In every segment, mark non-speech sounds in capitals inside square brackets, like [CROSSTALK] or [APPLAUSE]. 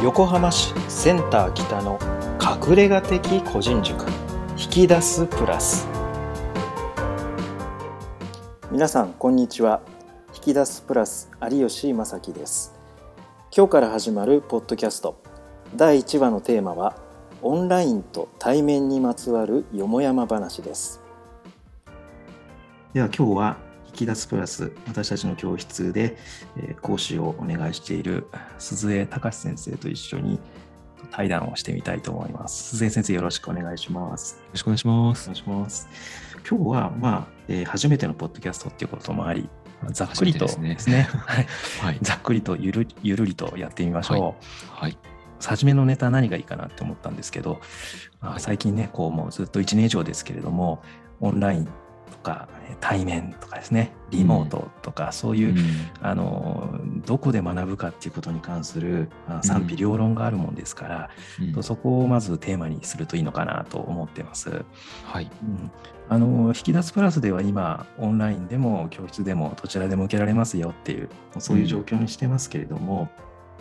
横浜市センター北の隠れ家的個人塾引き出すプラス。皆さんこんにちは。引き出すプラス有吉正樹です。今日から始まるポッドキャスト。第1話のテーマはオンラインと対面にまつわるよもやま話です。では今日は引き出すプラス私たちの教室で講師をお願いしている鈴江隆先生と一緒に対談をしてみたいと思います。鈴江先生よろしくお願いします。よろしくお願いします。お願いします。今日は、まあ、えー、初めてのポッドキャストっていうこともあり、ざっくりとですね、すね [LAUGHS] はい、はい、[LAUGHS] ざっくりとゆるゆるりとやってみましょう。はい、はい、初めのネタ何がいいかなって思ったんですけど、まあ、最近ね、こうもうずっと1年以上ですけれども、オンラインとか対面とかですねリモートとか、うん、そういう、うん、あのどこで学ぶかっていうことに関する、まあ、賛否両論があるもんですから、うん、そこをまずテーマにするといいのかなと思ってます。はい、あの引き出すプラスでは今オンラインでも教室でもどちらでも受けられますよっていうそういう状況にしてますけれども、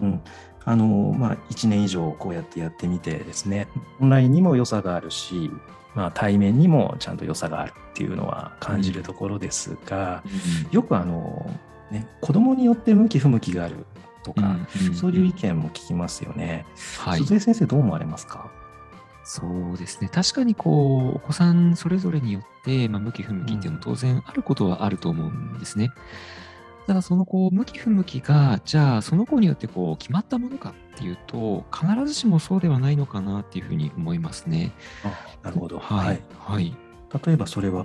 うんあのまあ、1年以上こうやってやってみてですね。オンラインにも良さがあるしまあ、対面にもちゃんと良さがあるっていうのは感じるところですが、うん、よくあの、ね、子供によって向き不向きがあるとか、うん、そういう意見も聞きますよね。はい、鈴江先生どう思われますか？そうですね。確かにこうお子さんそれぞれによって、まあ、向き不向きっていうのも当然あることはあると思うんですね。ただそのこう向き不向きがじゃあその子によってこう決まったものかっていうと必ずしもそうではないのかなっていうふうに思いますね。あなるほど。はい。はい。例えばそれは、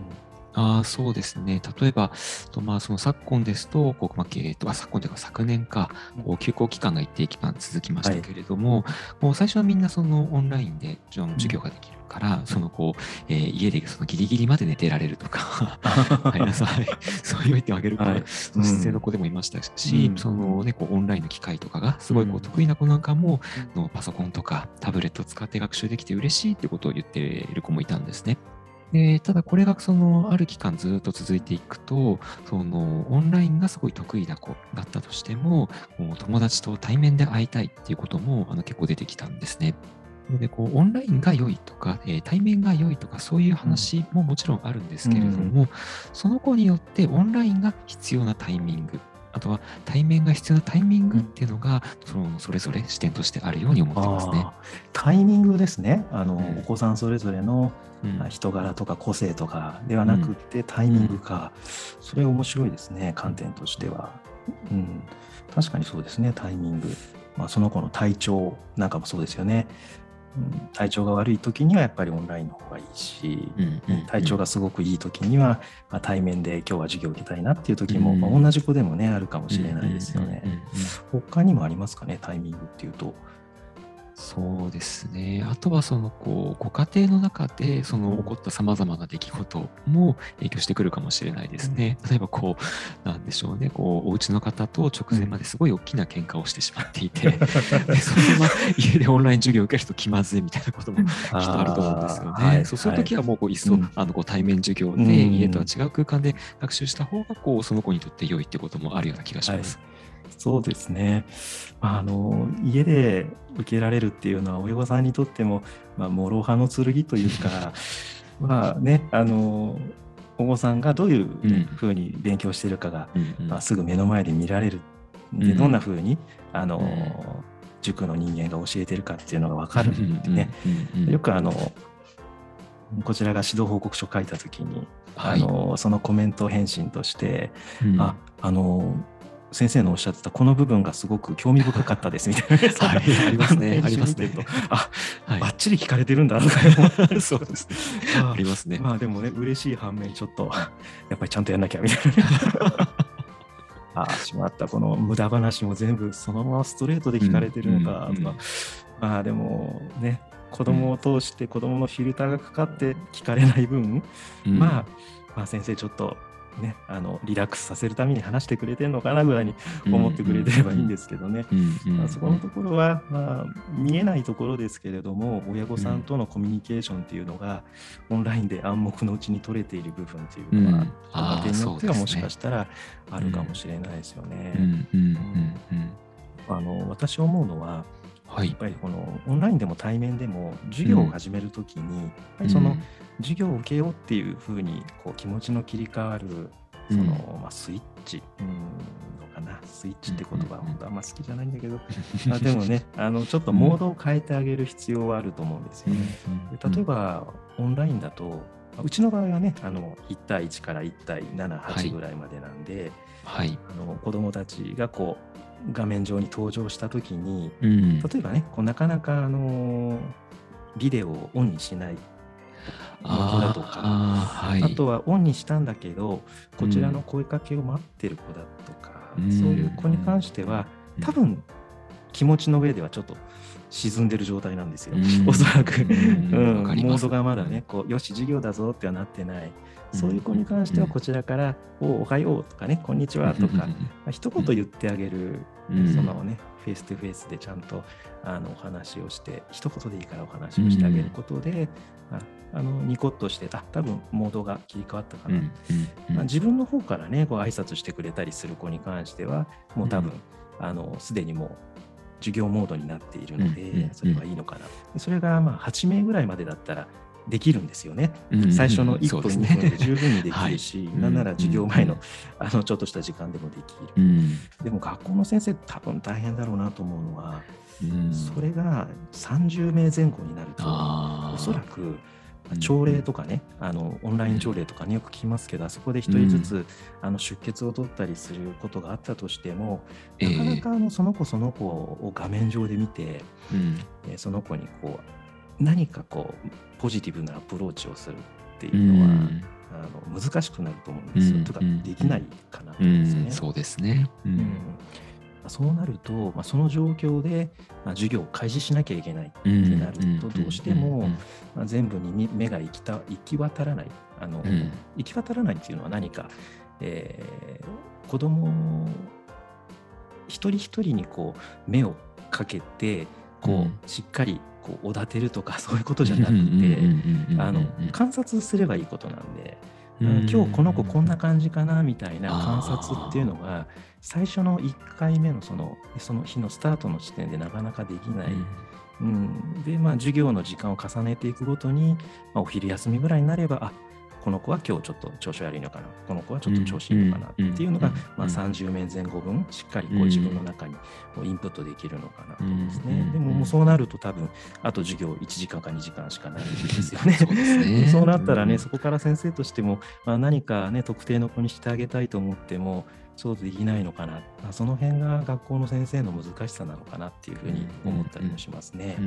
あそうですね。例えば、とまあ、その昨今ですと、こうまあ、えー、と昨今というか昨年か、こう休校期間が一定期間続きましたけれども、はい、もう最初はみんなそのオンラインで授業ができるから、そのこう、えー、家でそのギリギリまで寝てられるとか、[LAUGHS] はい、そういう意見をあげる子、はい、姿勢の子でもいましたし、うん、そのね、こうオンラインの機械とかがすごいこう得意な子なんかも、のパソコンとかタブレットを使って学習できて嬉しいってことを言っている子もいたんですね。でただこれがそのある期間ずっと続いていくとそのオンラインがすごい得意な子だったとしてももう友達と対面で会いたいっていうこともあの結構出てきたんですね。でこうオンラインが良いとか、えー、対面が良いとかそういう話ももちろんあるんですけれども、うん、その子によってオンラインが必要なタイミングあとは対面が必要なタイミングっていうのが、そのそれぞれ視点としてあるように思ってますね。タイミングですねあの、うん、お子さんそれぞれの人柄とか個性とかではなくて、タイミングか、それ面白いですね観点としては。うん、確かにそうですねタイミング。まあ、その子の体調なんかもそうですよね。体調が悪い時にはやっぱりオンラインの方がいいし、体調がすごくいい時には、まあ、対面で今日は授業を受けたいなっていう時も、まあ、同じ子でもねあるかもしれないですよね。他にもありますかねタイミングっていうと。そうですね。あとはそのこうご家庭の中でその起こったさまざまな出来事も影響してくるかもしれないですね。例えばこうなんでしょうね。こうお家の方と直前まですごい大きな喧嘩をしてしまっていて、[LAUGHS] でそのまま家でオンライン授業を受けると気まずいみたいなことも [LAUGHS] きっとあると思うんですよね。はい、そうそういう時はもうこういっそ、あのこう対面授業で家とは違う空間で学習した方がこうその子にとって良いってこともあるような気がします。はいそうですね。あの家で受けられるっていうのは親御さんにとっても、まあ、諸刃の剣というか [LAUGHS] まあねあのお子さんがどういうふうに勉強してるかが、うん、まあ、すぐ目の前で見られるでどんなふうにあの、塾の人間が教えてるかっていうのが分かるんでね、よくあのこちらが指導報告書書いた時に、はい、あのそのコメント返信として、うん、ああの先生のおっしゃってたこの部分がすごく興味深かったですみたいな、はい、ありますね。[LAUGHS] ありますね。あ、はい、ばっちり聞かれてるんだとかそうですね。ありますね。まあでもね、嬉しい反面、ちょっと、[LAUGHS] やっぱりちゃんとやんなきゃみたいな。あ [LAUGHS] あ、しまった、この無駄話も全部そのままストレートで聞かれてるのかとか、まあでもね、子供を通して子供のフィルターがかかって聞かれない分、うん、まあ、まあ先生ちょっとね、あのリラックスさせるために話してくれてるのかなぐらいに思ってくれてればいいんですけどね、まあ、そこのところは、まあ、見えないところですけれども親御さんとのコミュニケーションっていうのが、オンラインで暗黙のうちに取れている部分っていうのは、家庭によってはもしかしたらあるかもしれないですよね。あの私思うのははい、やっぱりこのオンラインでも対面でも授業を始めるときに、うん、その授業を受けようっていうふうにこう気持ちの切り替わるその、まあ、スイッチ、うん、のかな、スイッチって言葉は本当あんま好きじゃないんだけど、[LAUGHS] あでもねあの、ちょっとモードを変えてあげる必要はあると思うんですよね。例えば、オンラインだと、うちの場合はね、あの1対1から1対7、8ぐらいまでなんで、はい、あの子どもたちがこう画面上に登場したときに、うん、例えばね、こうなかなかあのビデオをオンにしないだとかあ,、はい、あとはオンにしたんだけどこちらの声かけを待ってる子だとか、うん、そういう子に関しては多分気持ちの上ではちょっと沈んでる状態なんですよ、うん、おそらく、うん、モードがまだねこうよし授業だぞってはなってない。そういう子に関してはこちらから「おおはよう」とかね「こんにちは」とか、まあ、一言言ってあげる、そのねフェイス2フェイスでちゃんとあのお話をして一言でいいからお話をしてあげることで、あのニコッとしてあ多分モードが切り替わったかな、まあ、自分の方からねこう挨拶してくれたりする子に関してはもう多分、あのすでにもう授業モードになっているので、それはいいのかな。それがまあ8名ぐらいまでだったらできるんですよね。最初の1分、2分で十分にできるし、はい、なんなら授業前の,、あのちょっとした時間でもできる。でも学校の先生多分大変だろうなと思うのは、それが30名前後になるとおそらく朝礼とかね、あのオンライン朝礼とかによく聞きますけど、あそこで1人ずつ、あの出血を取ったりすることがあったとしても、なかなかあのその子その子を画面上で見て、えその子にこう何かこうポジティブなアプローチをするっていうのは、あの難しくなると思うんですよ。とかできないかなと思うんですね。そうですね。うんそうなると、まあ、その状況で、まあ、授業を開始しなきゃいけないってなると、どうしても、まあ、全部に目が行きた行き渡らない。あの、うん、行き渡らないっていうのは何か、えー、子供一人一人にこう目をかけてこう、しっかりこうおだてるとかそういうことじゃなくて観察すればいいことなんで。今日この子こんな感じかなみたいな観察っていうのが最初の1回目のそのその日のスタートの時点でなかなかできない。うん、でまあ授業の時間を重ねていくごとに、まあ、お昼休みぐらいになればあこの子は今日ちょっと調子悪いのかな、この子はちょっと調子いいのかなっていうのが、まあ、30名前後分、しっかりこう自分の中にインプットできるのかなと思うんですね。でももうそうなると多分、あと授業1時間か2時間しかないんですよね。そう [LAUGHS] そうなったらね、そこから先生としても、まあ、何かね、特定の子にしてあげたいと思っても、そうできないのかな、まあ、その辺が学校の先生の難しさなのかなっていうふうに思ったりもしますね。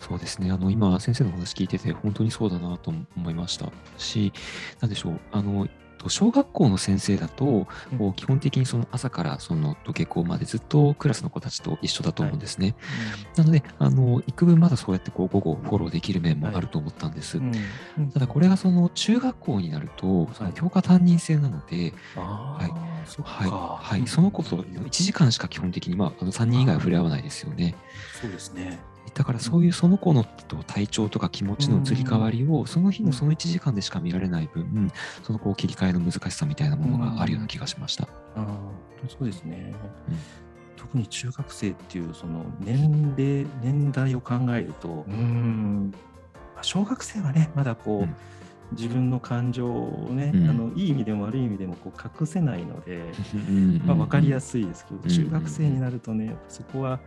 そうですね。あの今先生の話聞いてて本当にそうだなと思いました。し何でしょう。あの小学校の先生だと、うん、基本的にその朝からその登下校までずっとクラスの子たちと一緒だと思うんですね。はい、なので、あの幾分まだそうやってこう午後フォローできる面もあると思ったんです。はいうん、ただこれがその中学校になると、その教科担任制なので、はい、はい。はい、その子と1時間しか基本的に、まあ、あの3人以外は触れ合わないですよね。そうですね。だからそういうその子の体調とか気持ちの移り変わりをその日のその1時間でしか見られない分、そのこう切り替えの難しさみたいなものがあるような気がしました。うん、あそうですね、うん、特に中学生っていうその年齢年代を考えるとうん。小学生はねまだこう、うん。自分の感情をね、うん、あのいい意味でも悪い意味でもこう隠せないので、まあ、分かりやすいですけど、中学生になるとねそこは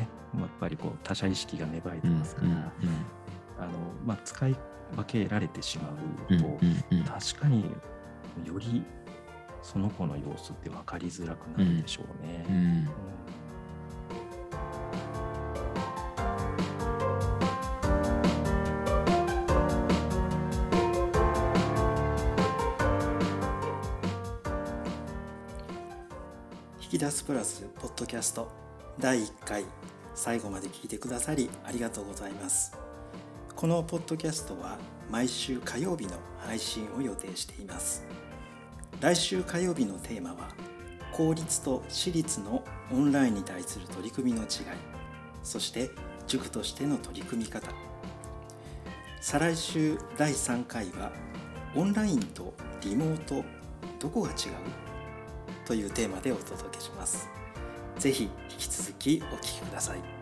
やっぱりこう他者意識が芽生えてますから、うんうんうん、あのまあ、使い分けられてしまうと、うんうんうん、確かによりその子の様子って分かりづらくなるでしょうね。うん。うん。引き出すプラスポッドキャスト第1回最後まで聞いてくださりありがとうございます。このポッドキャストは毎週火曜日の配信を予定しています。来週火曜日のテーマは公立と私立のオンラインに対する取り組みの違いそして塾としての取り組み方。再来週第3回はオンラインとリモートどこが違う？というテーマでお届けします。ぜひ引き続きお聴きください。